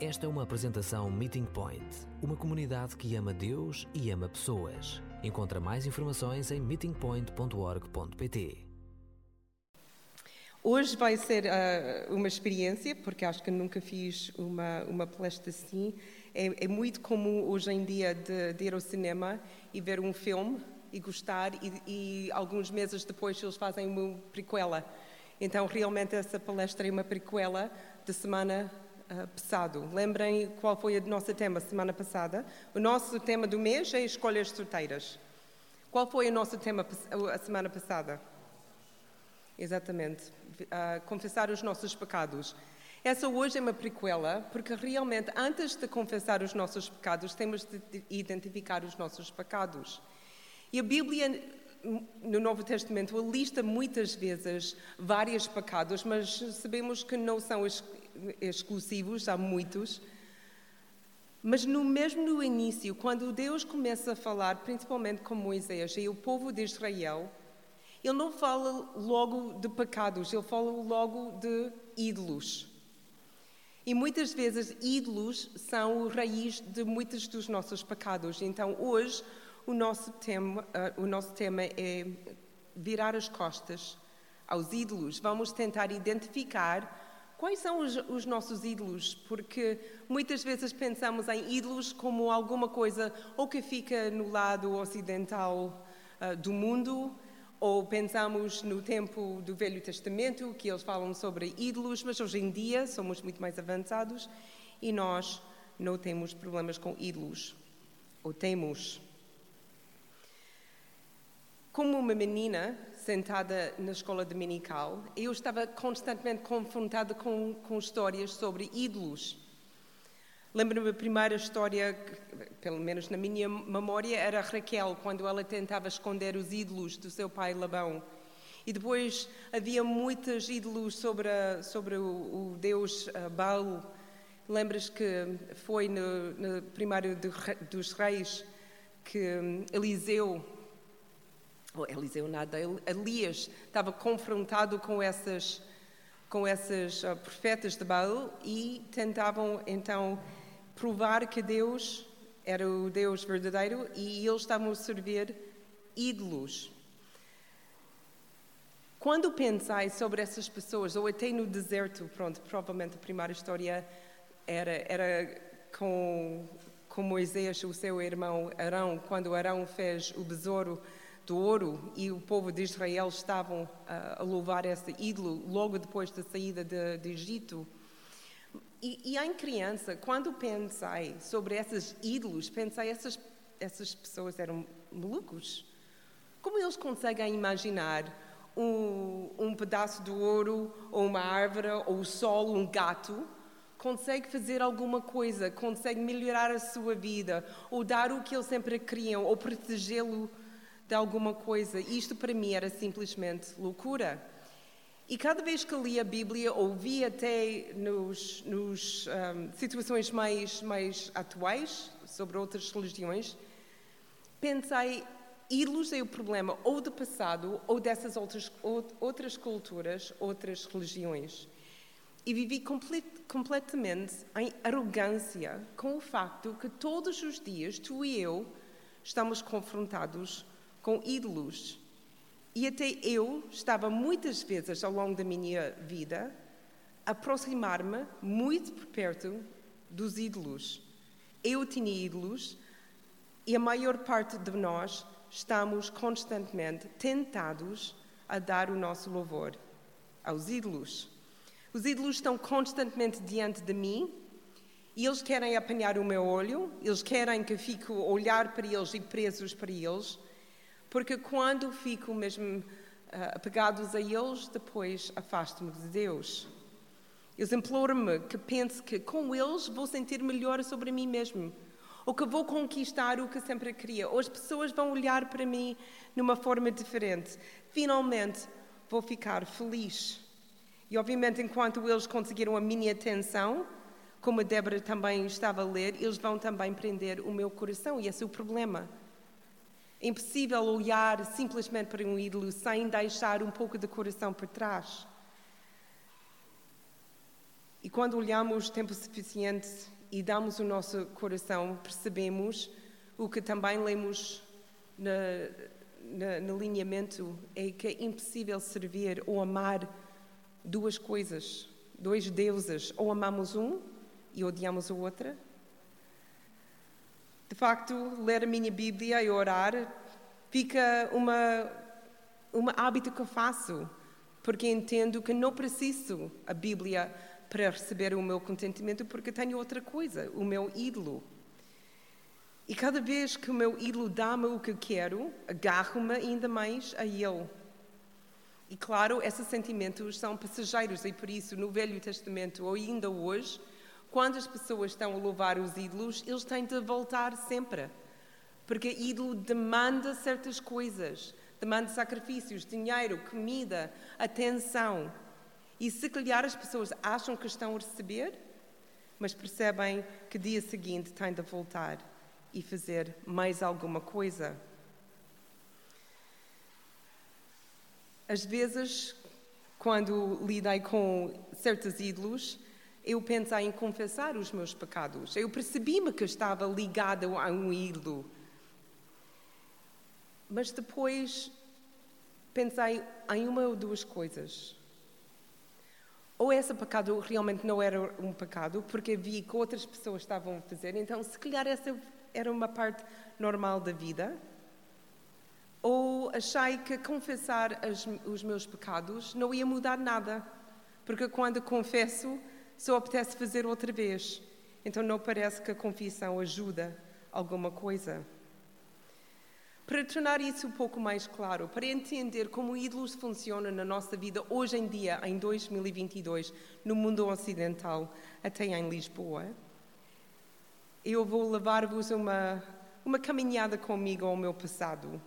Esta é uma apresentação Meeting Point, uma comunidade que ama Deus e ama pessoas. Encontra mais informações em meetingpoint.org.pt. Hoje vai ser uh, uma experiência, porque acho que nunca fiz uma, uma palestra assim. É, é muito comum hoje em dia de, de, ir ao cinema e ver um filme e gostar, e, e alguns meses depois eles fazem uma prequela. Então, realmente, essa palestra é uma prequela de semana uh, passado. Lembrem qual foi o nosso tema semana passada? O nosso tema do mês é escolhas sorteiras. Qual foi o nosso tema a semana passada? Exatamente. Uh, confessar os nossos pecados. Essa hoje é uma prequela, porque realmente, antes de confessar os nossos pecados, temos de identificar os nossos pecados. E a Bíblia no Novo Testamento lista muitas vezes vários pecados, mas sabemos que não são exclusivos, há muitos. Mas no mesmo no início, quando Deus começa a falar, principalmente com Moisés e o povo de Israel, ele não fala logo de pecados, ele fala logo de ídolos. E muitas vezes ídolos são a raiz de muitos dos nossos pecados. Então hoje o nosso tema, uh, o nosso tema é virar as costas aos ídolos. Vamos tentar identificar Quais são os, os, nossos ídolos? Porque muitas vezes pensamos em ídolos como alguma coisa ou que fica no lado ocidental uh, do mundo, ou pensamos no tempo do Velho Testamento, que eles falam sobre ídolos, mas hoje em dia somos muito mais avançados e nós não temos problemas com ídolos. Ou temos. Como uma menina sentada na escola dominical, eu estava constantemente confrontada com, com histórias sobre ídolos. Lembro-me a primeira história, pelo menos na minha memória, era Raquel, quando ela tentava esconder os ídolos do seu pai Labão. E depois havia muitos ídolos sobre, a, sobre o, o, deus uh, Baal. Lembras que foi no, no primário de, dos reis que um, Eliseu ou Eliseu nada, Elias estava confrontado com essas com esses uh, profetas de Baal e tentavam então provar que Deus era o Deus verdadeiro e eles estavam a servir ídolos. Quando pensai sobre essas pessoas, ou até no deserto, pronto, provavelmente a primeira história era, era com, com Moisés, o seu irmão Arão, quando Arão fez o besouro do ouro e o povo de Israel estavam a, a louvar esse ídolo logo depois da saída de, de Egito. E, e em criança, quando pensei sobre esses ídolos, pensei essas essas pessoas eram malucos. Como eles conseguem imaginar um, um pedaço de ouro, ou uma árvore, ou o sol, um gato, consegue fazer alguma coisa, consegue melhorar a sua vida, ou dar o que eles sempre queriam, ou protegê-lo de alguma coisa. Isto para mim era simplesmente loucura. E cada vez que li a Bíblia, ou vi até nos, nos um, situações mais, mais atuais sobre outras religiões, pensei, é o problema ou do passado ou dessas outras, outras culturas, outras religiões. E vivi complet, completamente em arrogância com o facto que todos os dias tu e eu estamos confrontados com ídolos. E até eu estava muitas vezes ao longo da minha vida a aproximar-me muito por perto dos ídolos. Eu tinha ídolos e a maior parte de nós estamos constantemente tentados a dar o nosso louvor aos ídolos. Os ídolos estão constantemente diante de mim e eles querem apanhar o meu olho, eles querem que eu fique a olhar para eles e presos para eles. Porque quando fico mesmo uh, apegados a eles, depois afasto-me de Deus. Eles imploram-me que pense que com eles vou sentir melhor sobre mim mesmo. Ou que vou conquistar o que sempre queria. Ou as pessoas vão olhar para mim numa forma diferente. Finalmente vou ficar feliz. E obviamente, enquanto eles conseguiram a minha atenção, como a Débora também estava a ler, eles vão também prender o meu coração. E esse é o problema. É impossível olhar simplesmente para um ídolo sem deixar um pouco de coração por trás. E quando olhamos tempo suficiente e damos o nosso coração, percebemos o que também lemos na, na, no alinhamento é que é impossível servir ou amar duas coisas, dois deuses. Ou amamos um e odiamos o outro. Facto, ler a minha Bíblia e orar fica uma, uma hábito que eu faço, porque entendo que não preciso a Bíblia para receber o meu contentamento, porque tenho outra coisa, o meu ídolo. E cada vez que o meu ídolo dá-me o que quero, agarro-me ainda mais a ele. E claro, esses sentimentos são passageiros, e por isso, no Velho Testamento, ou ainda hoje, quando as pessoas estão a louvar os ídolos, eles têm de voltar sempre. Porque ídolo demanda certas coisas, demanda sacrifícios, dinheiro, comida, atenção. E se calhar as pessoas acham que estão a receber, mas percebem que dia seguinte têm de voltar e fazer mais alguma coisa. Às vezes, quando lidei com certos ídolos, eu pensei em confessar os meus pecados. Eu percebi-me que estava ligada a um ídolo. Mas depois pensei em uma ou duas coisas ou esse pecado realmente não era um pecado, porque vi que outras pessoas estavam a fazer, então se calhar essa era uma parte normal da vida, ou achei que confessar as, os meus pecados não ia mudar nada, porque quando confesso só apetece fazer outra vez, então não parece que a confissão ajuda alguma coisa. Para tornar isso um pouco mais claro, para entender como ídolos funcionam na nossa vida hoje em dia, em 2022, no mundo ocidental, até em Lisboa, eu vou levar-vos uma, uma caminhada comigo ao meu passado.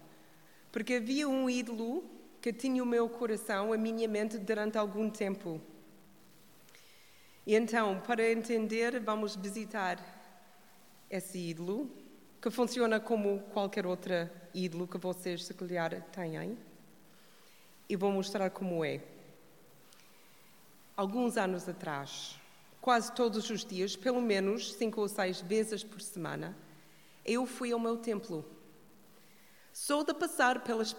Porque havia um ídolo que tinha o meu coração, a minha mente, durante algum tempo. E então, para entender, vamos visitar esse ídolo que funciona como qualquer outra ídolo que vocês, se calhar, têm. E vou mostrar como é. Alguns anos atrás, quase todos os dias, pelo menos cinco ou seis vezes por semana, eu fui ao meu templo. Só de passar pelas,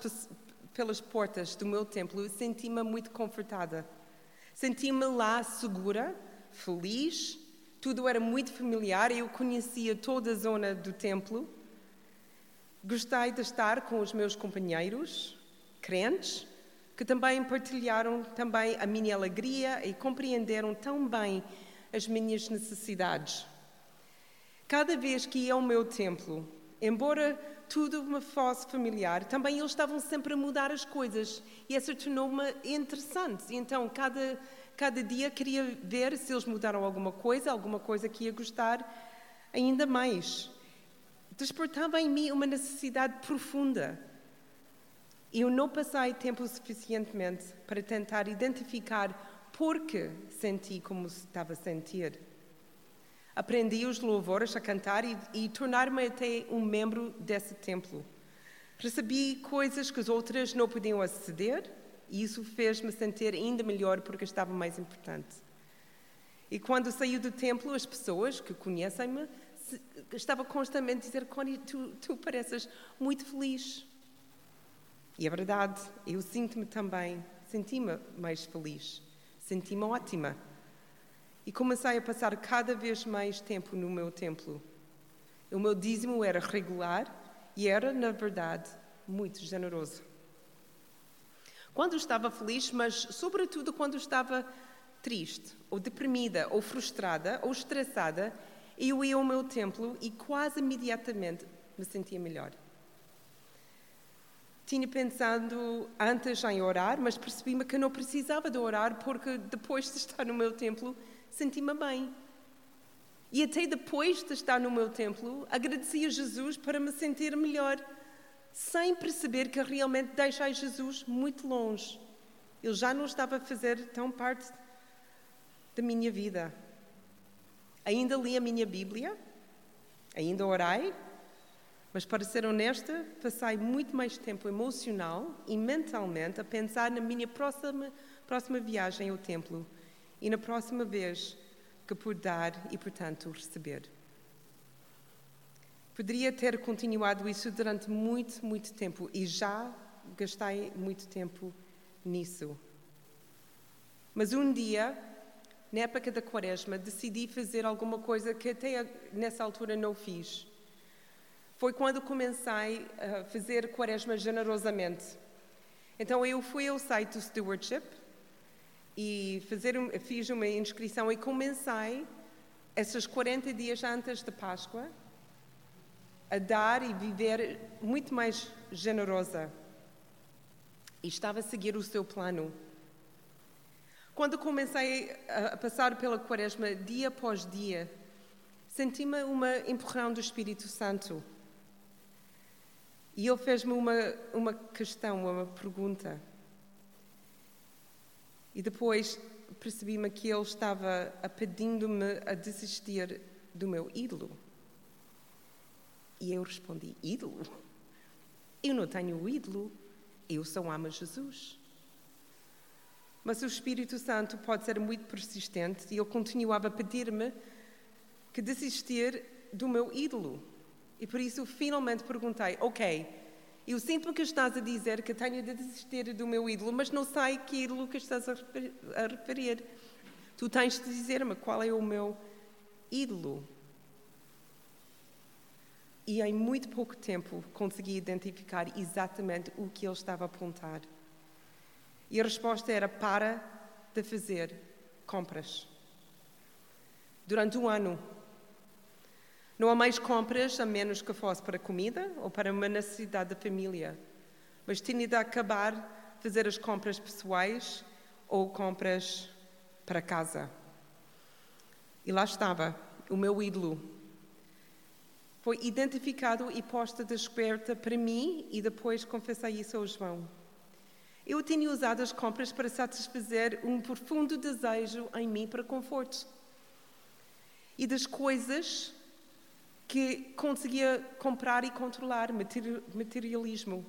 pelas portas do meu templo, senti-me muito confortada. Senti-me lá segura, feliz, tudo era muito familiar, eu conhecia toda a zona do templo. Gostei de estar com os meus companheiros, crentes, que também partilharam também a minha alegria e compreenderam tão bem as minhas necessidades. Cada vez que ia ao meu templo, embora tudo me fosse familiar, também eles estavam sempre a mudar as coisas e essa tornou-me interessante. Então, cada Cada dia queria ver se eles mudaram alguma coisa, alguma coisa que ia gostar ainda mais. Despertava em mim uma necessidade profunda. Eu não passei tempo suficientemente para tentar identificar por que senti como estava a sentir. Aprendi os louvores a cantar e, e tornar-me até um membro desse templo. Recebi coisas que as outras não podiam aceder e isso fez-me sentir ainda melhor porque estava mais importante. E quando saí do templo, as pessoas que conhecem-me estavam constantemente a dizer: Connie, tu, tu pareces muito feliz. E é verdade, eu sinto-me também, senti-me mais feliz, senti-me ótima. E comecei a passar cada vez mais tempo no meu templo. O meu dízimo era regular e era, na verdade, muito generoso. Quando estava feliz, mas sobretudo quando estava triste, ou deprimida, ou frustrada, ou estressada, eu ia ao meu templo e quase imediatamente me sentia melhor. Tinha pensado antes em orar, mas percebi-me que não precisava de orar porque depois de estar no meu templo senti-me bem. E até depois de estar no meu templo, agradeci a Jesus para me sentir melhor sem perceber que realmente deixei Jesus muito longe. Ele já não estava a fazer tão parte da minha vida. Ainda li a minha Bíblia, ainda orei, mas para ser honesta, passei muito mais tempo emocional e mentalmente a pensar na minha próxima, próxima viagem ao templo e na próxima vez que por dar e, portanto, receber. Poderia ter continuado isso durante muito, muito tempo e já gastei muito tempo nisso. Mas um dia, na época da quaresma, decidi fazer alguma coisa que até nessa altura não fiz. Foi quando comecei a fazer quaresma generosamente. Então eu fui ao site do Stewardship e fazer, fiz uma inscrição e comecei esses 40 dias antes da Páscoa a dar e viver muito mais generosa. E estava a seguir o seu plano. Quando comecei a passar pela quaresma dia após dia, senti-me uma empurrão do Espírito Santo. E ele fez-me uma, uma questão, uma pergunta. E depois percebi-me que ele estava pedindo-me a desistir do meu ídolo. E eu respondi: ídolo? Eu não tenho ídolo, eu só amo Jesus. Mas o Espírito Santo pode ser muito persistente e ele continuava a pedir-me que desistir do meu ídolo. E por isso finalmente perguntei: Ok, eu sinto-me que estás a dizer que tenho de desistir do meu ídolo, mas não sei que ídolo que estás a referir. Tu tens de dizer-me qual é o meu ídolo. E em muito pouco tempo consegui identificar exatamente o que ele estava a apontar. E a resposta era: para de fazer compras. Durante um ano. Não há mais compras a menos que fosse para comida ou para uma necessidade da família. Mas tinha de acabar fazer as compras pessoais ou compras para casa. E lá estava, o meu ídolo. Foi identificado e posto à descoberta para mim e depois confessei isso ao João. Eu tinha usado as compras para satisfazer um profundo desejo em mim para conforto. E das coisas que conseguia comprar e controlar, materialismo.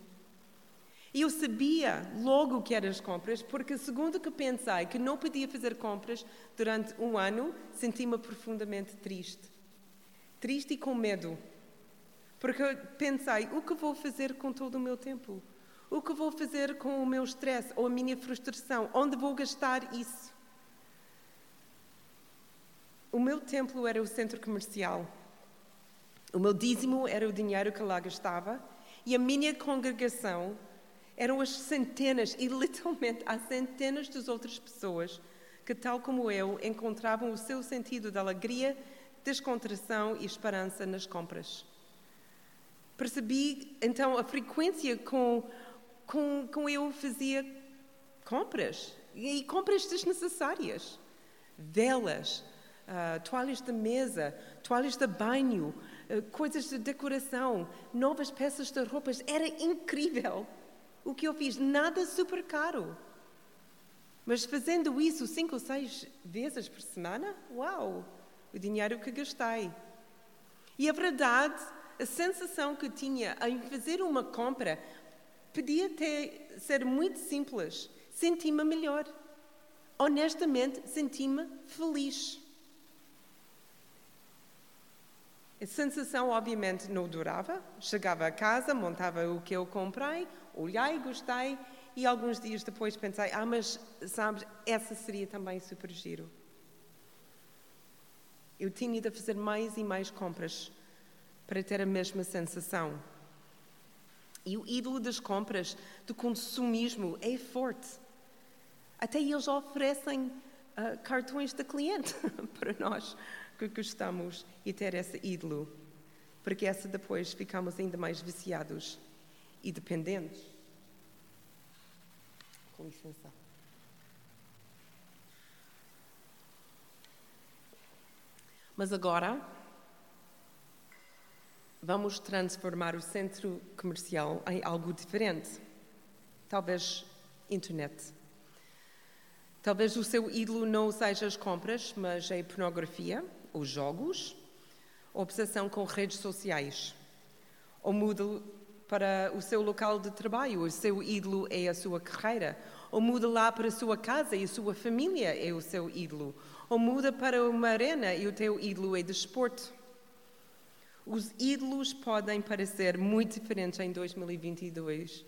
E eu sabia logo que eram as compras, porque segundo que pensei que não podia fazer compras durante um ano, senti-me profundamente triste. Triste e com medo. Porque pensei, o que vou fazer com todo o meu tempo? O que vou fazer com o meu stress ou a minha frustração? Onde vou gastar isso? O meu templo era o centro comercial. O meu dízimo era o dinheiro que lá gastava e a minha congregação eram as centenas, e literalmente há centenas de outras pessoas que, tal como eu, encontravam o seu sentido de alegria, descontração e esperança nas compras. Percebi então a frequência com com, com eu fazia compras, e compras desnecessárias. Velas, uh, toalhas de mesa, toalhas de banho, coisas de decoração, novas peças de roupas. Era incrível o que eu fiz, nada super caro. Mas fazendo isso cinco ou seis vezes por semana, uau, o dinheiro que gastei. E a verdade, a sensação que tinha em fazer uma compra Podia ter, ser muito simples. Senti-me melhor. Honestamente, senti-me feliz. A sensação, obviamente, não durava. Chegava a casa, montava o que eu comprei, olhei, gostei e alguns dias depois pensei: ah, mas sabes, essa seria também super giro. Eu tinha de fazer mais e mais compras para ter a mesma sensação. E o ídolo das compras, do consumismo, é forte. Até eles oferecem uh, cartões de cliente para nós que gostamos e ter esse ídolo, porque essa depois ficamos ainda mais viciados e dependentes. Com licença. Mas agora vamos transformar o centro comercial em algo diferente. Talvez internet. Talvez o seu ídolo não seja as compras, mas a pornografia, os jogos, obsessão com redes sociais. Ou mude para o seu local de trabalho, o seu ídolo é a sua carreira. ou muda lá para a sua casa e a sua família é o seu ídolo, ou muda para uma arena e o teu ídolo é desporto. Os ídolos podem parecer muito diferentes em 2022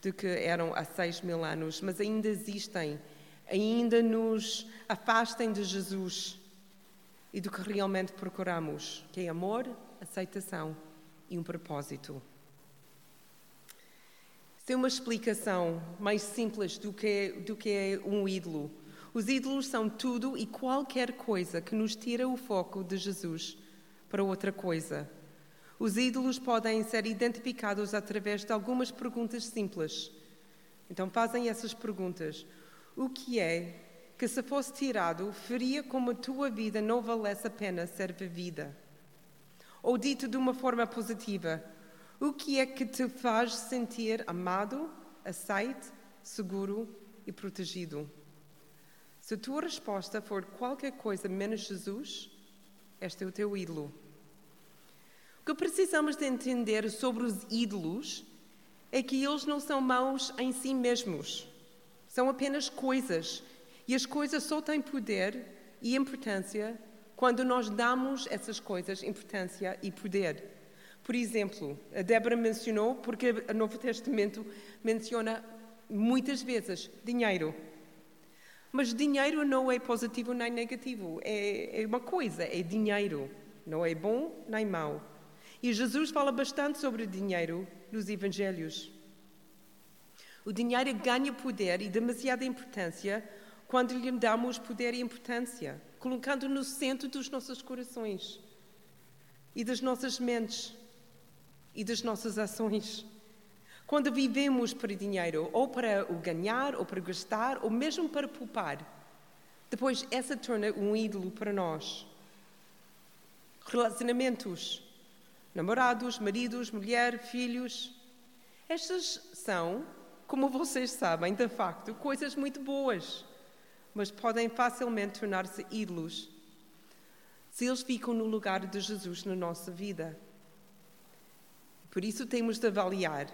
do que eram há seis mil anos, mas ainda existem, ainda nos afastem de Jesus e do que realmente procuramos, que é amor, aceitação e um propósito. Tem uma explicação mais simples do que, do que é um ídolo. Os ídolos são tudo e qualquer coisa que nos tira o foco de Jesus para outra coisa. Os ídolos podem ser identificados através de algumas perguntas simples. Então fazem essas perguntas. O que é que, se fosse tirado, faria como a tua vida não valesse a pena ser vivida? Ou dito de uma forma positiva, o que é que te faz sentir amado, aceite, seguro e protegido? Se a tua resposta for qualquer coisa menos Jesus, este é o teu ídolo. O que precisamos de entender sobre os ídolos é que eles não são maus em si mesmos. São apenas coisas. E as coisas só têm poder e importância quando nós damos essas coisas importância e poder. Por exemplo, a Débora mencionou, porque o Novo Testamento menciona muitas vezes dinheiro. Mas dinheiro não é positivo nem negativo, é, é uma coisa, é dinheiro. Não é bom nem mau. E Jesus fala bastante sobre dinheiro nos Evangelhos. O dinheiro ganha poder e demasiada importância quando lhe damos poder e importância, colocando no centro dos nossos corações e das nossas mentes e das nossas ações. Quando vivemos para dinheiro, ou para o ganhar, ou para gastar, ou mesmo para poupar, depois essa torna um ídolo para nós. Relacionamentos, namorados, maridos, mulher, filhos, estas são, como vocês sabem, de facto, coisas muito boas, mas podem facilmente tornar-se ídolos se eles ficam no lugar de Jesus na nossa vida. Por isso temos de avaliar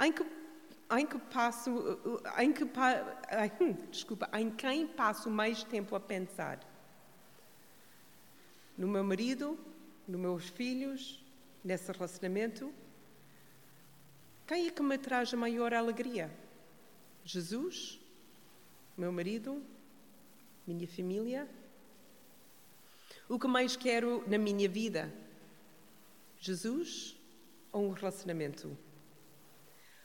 em que, em que passo, em que, hum, desculpa, em quem passo mais tempo a pensar? No meu marido, nos meus filhos, nesse relacionamento? Quem é que me traz a maior alegria? Jesus? Meu marido? Minha família? O que mais quero na minha vida? Jesus ou um relacionamento?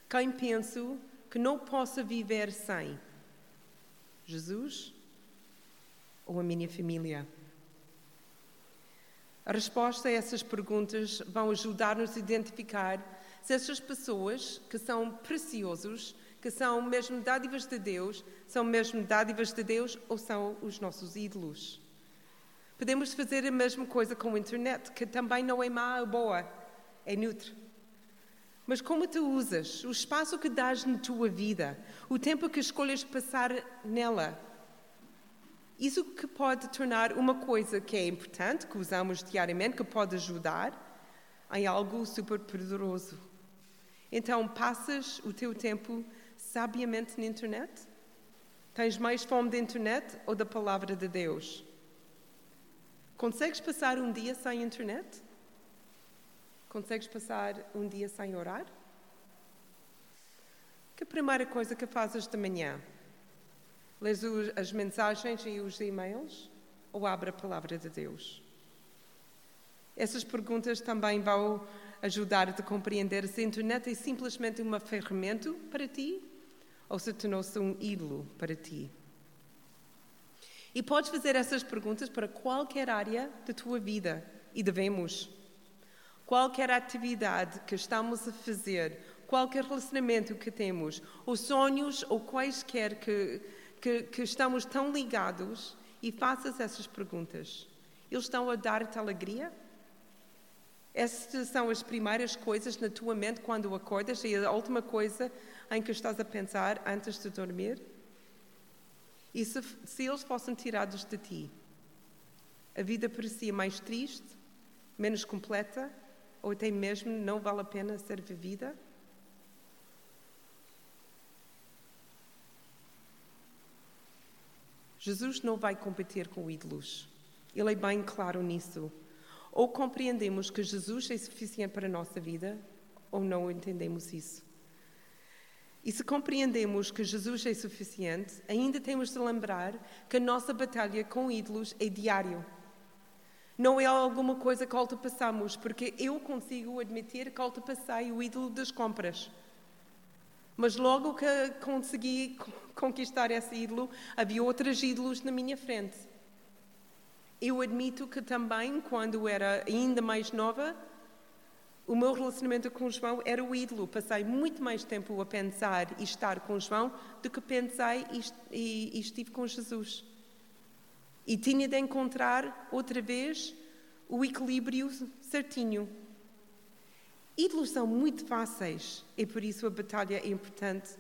Quem penso que não possa viver sem? Jesus ou a minha família? A resposta a essas perguntas vão ajudar-nos a identificar se essas pessoas que são preciosos, que são mesmo dádivas de Deus, são mesmo dádivas de Deus ou são os nossos ídolos. Podemos fazer a mesma coisa com a internet, que também não é má ou boa, é neutro. Mas como tu usas, o espaço que dás na tua vida, o tempo que escolhes passar nela, isso que pode tornar uma coisa que é importante, que usamos diariamente, que pode ajudar, em algo super poderoso. Então, passas o teu tempo sabiamente na internet? Tens mais fome da internet ou da palavra de Deus? Consegues passar um dia sem internet? Consegues passar um dia sem orar? Que primeira coisa que fazes de manhã? Lês as mensagens e os e-mails ou abre a palavra de Deus? Essas perguntas também vão ajudar-te a compreender se a internet é simplesmente uma ferramenta para ti ou se tornou-se um ídolo para ti. E podes fazer essas perguntas para qualquer área da tua vida e devemos qualquer atividade que estamos a fazer, qualquer relacionamento que temos, ou sonhos ou quaisquer que, que, que estamos tão ligados, e faças essas perguntas. Eles estão a dar-te alegria? Essas são as primeiras coisas na tua mente quando acordas e a última coisa em que estás a pensar antes de dormir? E se, se eles fossem tirados de ti, a vida parecia mais triste, menos completa ou até mesmo não vale a pena ser vivida? Jesus não vai competir com ídolos. Ele é bem claro nisso. Ou compreendemos que Jesus é suficiente para a nossa vida, ou não entendemos isso. E se compreendemos que Jesus é suficiente, ainda temos de lembrar que a nossa batalha com ídolos é diário. Não é alguma coisa que ultrapassamos, porque eu consigo admitir que ultrapassei o ídolo das compras. Mas logo que consegui conquistar esse ídolo, havia outros ídolos na minha frente. Eu admito que também, quando era ainda mais nova, o meu relacionamento com João era o ídolo. Passei muito mais tempo a pensar e estar com João do que pensei e, estive com Jesus. E tinha de encontrar outra vez o equilíbrio certinho. Ídolos são muito fáceis e por isso a batalha é importante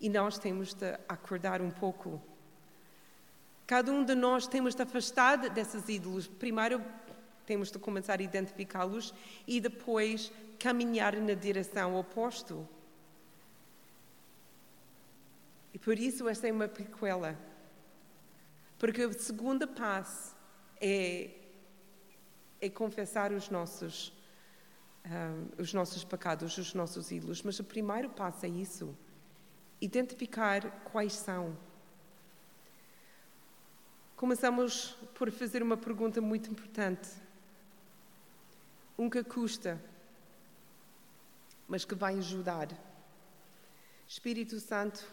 e nós temos de acordar um pouco. Cada um de nós temos de afastar desses ídolos. Primeiro, temos de começar a identificá-los e depois caminhar na direção oposta. E por isso esta é uma prequela. Porque o segundo passo é, é confessar os nossos, um, os nossos pecados, os nossos ídolos. Mas o primeiro passo é isso. Identificar quais são. Começamos por fazer uma pergunta muito importante um que custa, mas que vai ajudar. Espírito Santo,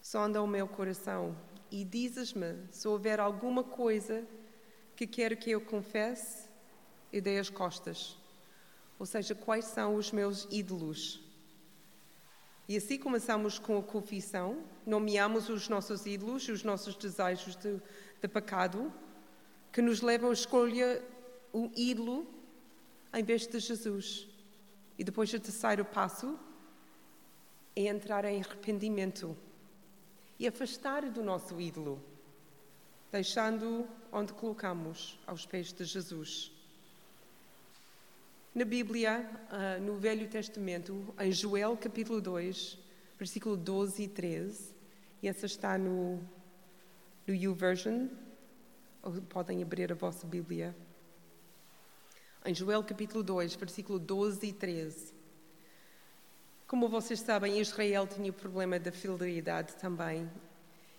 sonda o meu coração e dizes-me se houver alguma coisa que quero que eu confesse, eu dei as costas. Ou seja, quais são os meus ídolos? E assim começamos com a confissão, nomeamos os nossos ídolos, os nossos desejos de, de pecado, que nos levam a escolher o ídolo em vez de Jesus. E depois o terceiro passo é entrar em arrependimento e afastar do nosso ídolo, deixando onde colocamos aos pés de Jesus. Na Bíblia, ah, no Velho Testamento, em Joel capítulo 2, versículo 12 e 13, e essa está no, no YouVersion, ou podem abrir a vossa Bíblia em Joel capítulo 2, versículo 12 e 13. Como vocês sabem, Israel tinha o problema da fidelidade também.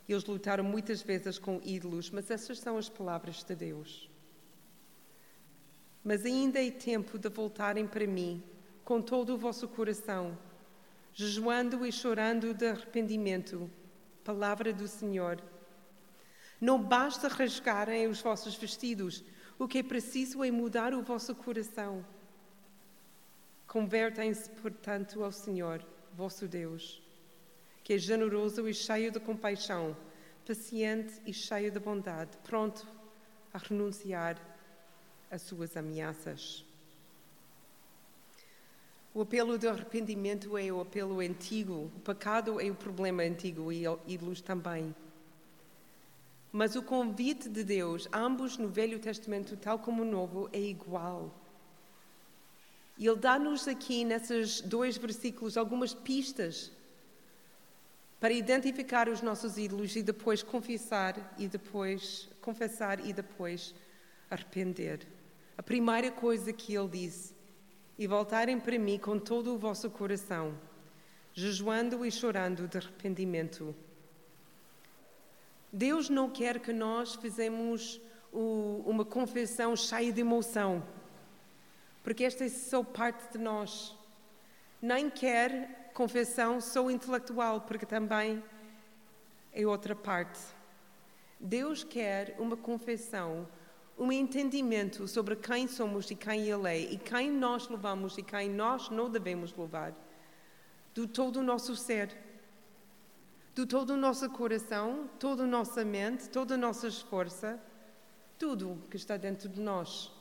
Eles lutaram muitas vezes com ídolos, mas essas são as palavras de Deus. Mas ainda é tempo de voltarem para mim com todo o vosso coração, jejuando e chorando de arrependimento. Palavra do Senhor. Não basta rasgarem os vossos vestidos o que é preciso é mudar o vosso coração. Convertem-se, portanto, ao Senhor, vosso Deus, que é generoso e cheio de compaixão, paciente e cheio de bondade, pronto a renunciar às suas ameaças. O apelo de arrependimento é o apelo antigo, o pecado é o problema antigo e ídolos também. Mas o convite de Deus, ambos no Velho Testamento, tal como no Novo, é igual. E Ele dá-nos aqui, nesses dois versículos, algumas pistas para identificar os nossos ídolos e depois confessar e depois confessar e depois arrepender. A primeira coisa que ele disse: "E voltarem para mim com todo o vosso coração, jejuando e chorando de arrependimento." Deus não quer que nós fizemos uma confissão cheia de emoção, porque esta é só parte de nós. Nem quer confissão só intelectual, porque também é outra parte. Deus quer uma confissão, um entendimento sobre quem somos e quem Ele é, e quem nós levamos e quem nós não devemos levar, do todo o nosso ser de todo o nosso coração, toda a nossa mente, toda a nossa força, tudo que está dentro de nós.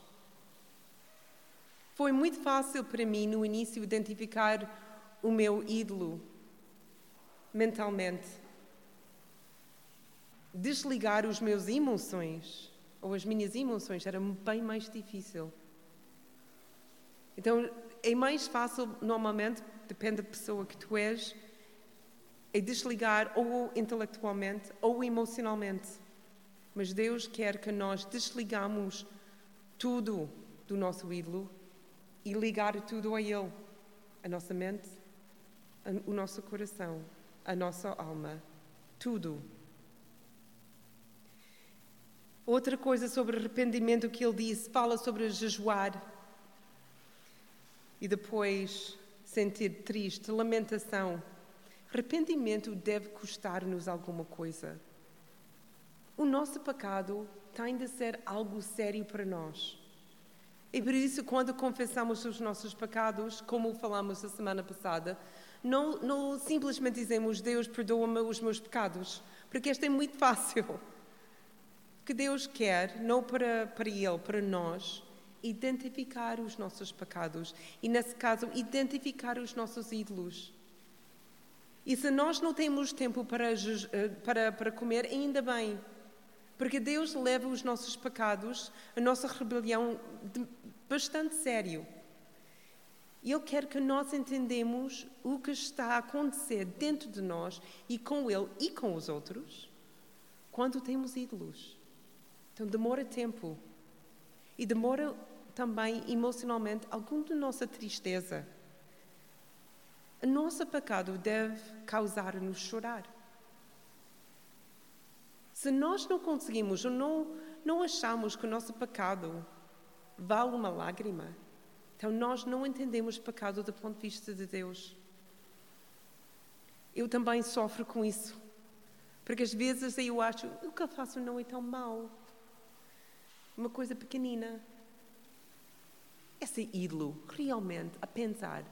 Foi muito fácil para mim no início identificar o meu ídolo mentalmente. Desligar os meus emoções ou as minhas emoções era bem mais difícil. Então é mais fácil, normalmente, depende da pessoa que tu és, é desligar ou intelectualmente ou emocionalmente. Mas Deus quer que nós desligamos tudo do nosso ídolo e ligar tudo a Ele, a nossa mente, o nosso coração, a nossa alma, tudo. Outra coisa sobre arrependimento que ele disse, fala sobre jejuar e depois sentir triste, lamentação. Arrependimento deve custar-nos alguma coisa. O nosso pecado tem de ser algo sério para nós. E por isso, quando confessamos os nossos pecados, como falamos a semana passada, não, não simplesmente dizemos Deus perdoa-me os meus pecados, porque isto é muito fácil. O que Deus quer, não para, para Ele, para nós, identificar os nossos pecados e, nesse caso, identificar os nossos ídolos. E se nós não temos tempo para, eh, para, para comer, ainda bem, porque Deus leva os nossos pecados, a nossa rebelião, bastante sério. E Ele quer que nós entendemos o que está a acontecer dentro de nós e com Ele e com os outros quando temos ídolos. Então demora tempo e demora também emocionalmente algum da nossa tristeza. O nosso pecado deve causar-nos chorar. Se nós não conseguimos ou não, não achamos que o nosso pecado vale uma lágrima, então nós não entendemos pecado do ponto de vista de Deus. Eu também sofro com isso. Porque às vezes eu acho, o que eu faço não é tão mau. Uma coisa pequenina. Esse ídolo, realmente, a pensar,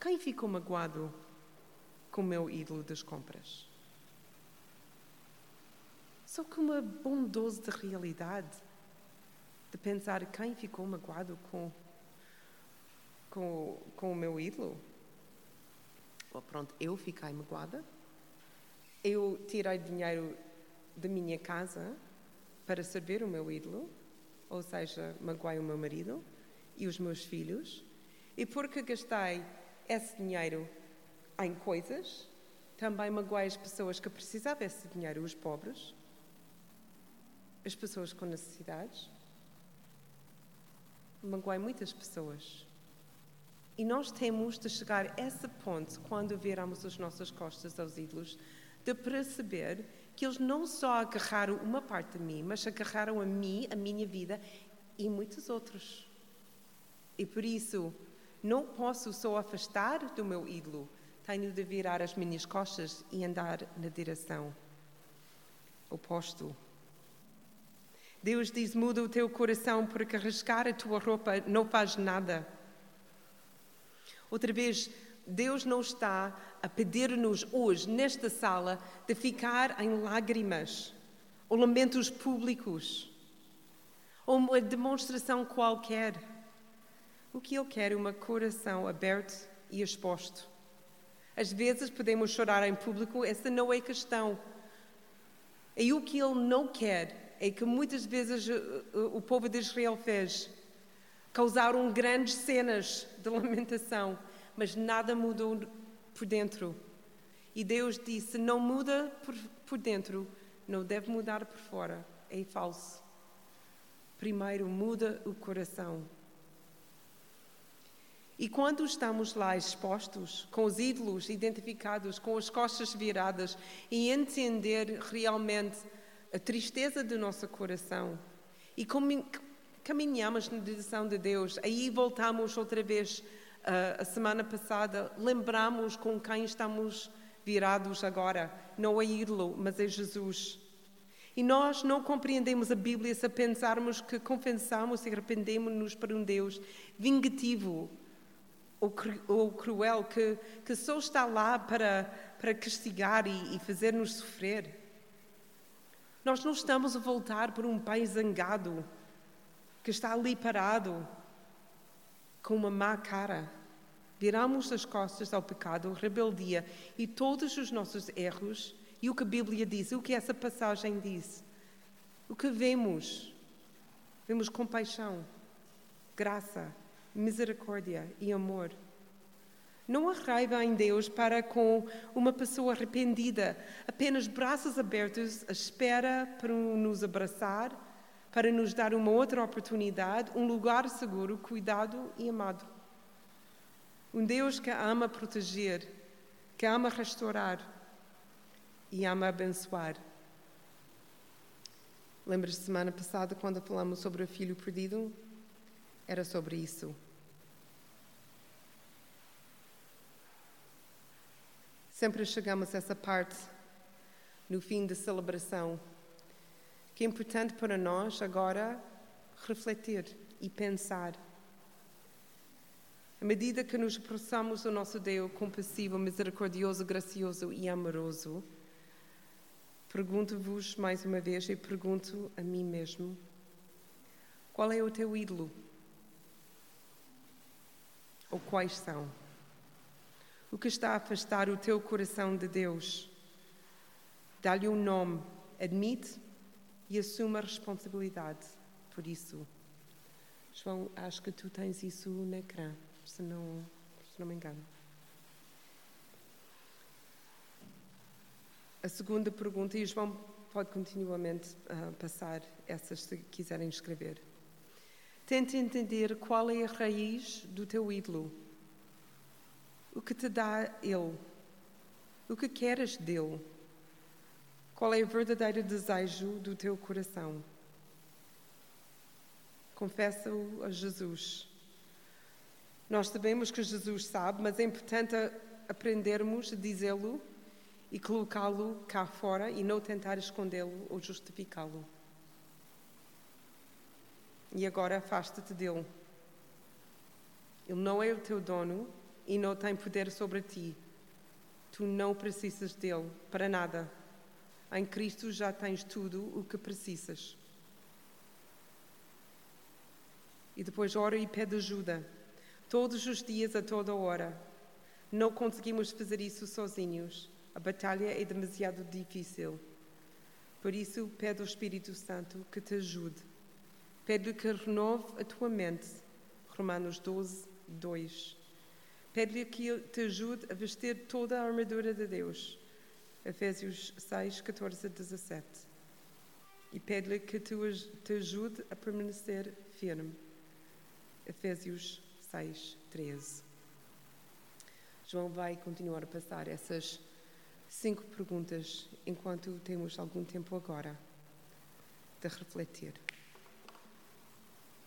quem ficou magoado com o meu ídolo das compras? Só que uma bondosa de realidade de pensar quem ficou magoado com, com, com o meu ídolo. Bom, pronto, eu fiquei magoada. Eu tirei dinheiro da minha casa para servir o meu ídolo, ou seja, magoei o meu marido e os meus filhos. E porque gastei esse dinheiro em coisas, também magoei as pessoas que precisavam desse dinheiro, os pobres as pessoas com necessidades. Magoei muitas pessoas. E nós temos de chegar a esse ponto, quando viramos as nossas costas aos ídolos, de perceber que eles não só agarraram uma parte de mim, mas agarraram a mim, a minha vida e muitos outros. E por isso, não posso só afastar do meu ídolo, tenho de virar as minhas costas e andar na direção oposto. Deus diz: muda o teu coração, porque rasgar a tua roupa não faz nada. Outra vez, Deus não está a pedir-nos hoje, nesta sala, de ficar em lágrimas ou lamentos públicos ou uma demonstração qualquer. O que Ele quer é um coração aberto e exposto. Às vezes podemos chorar em público, essa não é questão. E o que Ele não quer é que muitas vezes eh, eh, o povo de Israel fez. Causaram grandes cenas de lamentação, mas nada mudou por dentro. E Deus disse: não muda por, por dentro, não deve mudar por fora. É falso. Primeiro muda o coração. E quando estamos lá expostos, com os ídolos identificados, com as costas viradas, e entender realmente a tristeza do nosso coração e caminhamos na direção de Deus. Aí voltamos outra vez uh, a semana passada, lembramos com quem estamos virados agora. Não é ídolo, mas é Jesus. E nós não compreendemos a Bíblia se pensarmos que confessamos e arrependemos-nos para um Deus vingativo ou, cru, ou cruel, que, que só está lá para, para castigar e, e fazer-nos sofrer. Nós não estamos a voltar para um pai zangado que está ali parado com uma má cara. Viramos as costas ao pecado, rebeldia e todos os nossos erros e o que a Bíblia diz, o que essa passagem diz. O que vemos? Vemos compaixão, graça, misericórdia e amor. Não há raiva em Deus para com uma pessoa arrependida, apenas braços abertos, à espera para nos abraçar, para nos dar uma outra oportunidade, um lugar seguro, cuidado e amado. Um Deus que ama proteger, que ama restaurar e ama abençoar. Lembras-te semana passada quando falamos sobre o filho perdido? Era sobre isso. Sempre chegamos a essa parte no fim da celebração, que é importante para nós agora refletir e pensar. À medida que nos aproximamos do nosso Deus compassivo, misericordioso, gracioso e amoroso, pergunto-vos mais uma vez e pergunto a mim mesmo: qual é o teu ídolo? Ou quais são? O que está a afastar o teu coração de Deus. Dá-lhe um nome, admite e assume a responsabilidade por isso. João, acho que tu tens isso na ecrã, se não, se não me engano. A segunda pergunta, e João pode continuamente uh, passar essas se quiserem escrever. Tente entender qual é a raiz do teu ídolo o que te dá Ele, o que queres dele, qual é o verdadeiro desejo do teu coração. Confessa-o a Jesus. Nós sabemos que Jesus sabe, mas é importante aprendermos a dizê-lo e colocá-lo cá fora e não tentar escondê-lo ou justificá-lo. E agora afasta-te dele. Ele não é o teu dono, e não tem poder sobre ti. Tu não precisas dele para nada. Em Cristo já tens tudo o que precisas. E depois ora e pede ajuda. Todos os dias, a toda hora. Não conseguimos fazer isso sozinhos. A batalha é demasiado difícil. Por isso, pede ao Espírito Santo que te ajude. Pede que renove a tua mente. Romanos 12, 2. Pede-lhe que te ajude a vestir toda a armadura de Deus. Efésios 6, 14 a 17. E pede-lhe que te ajude a permanecer firme. Efésios 6, 13. João vai continuar a passar essas cinco perguntas enquanto temos algum tempo agora de refletir.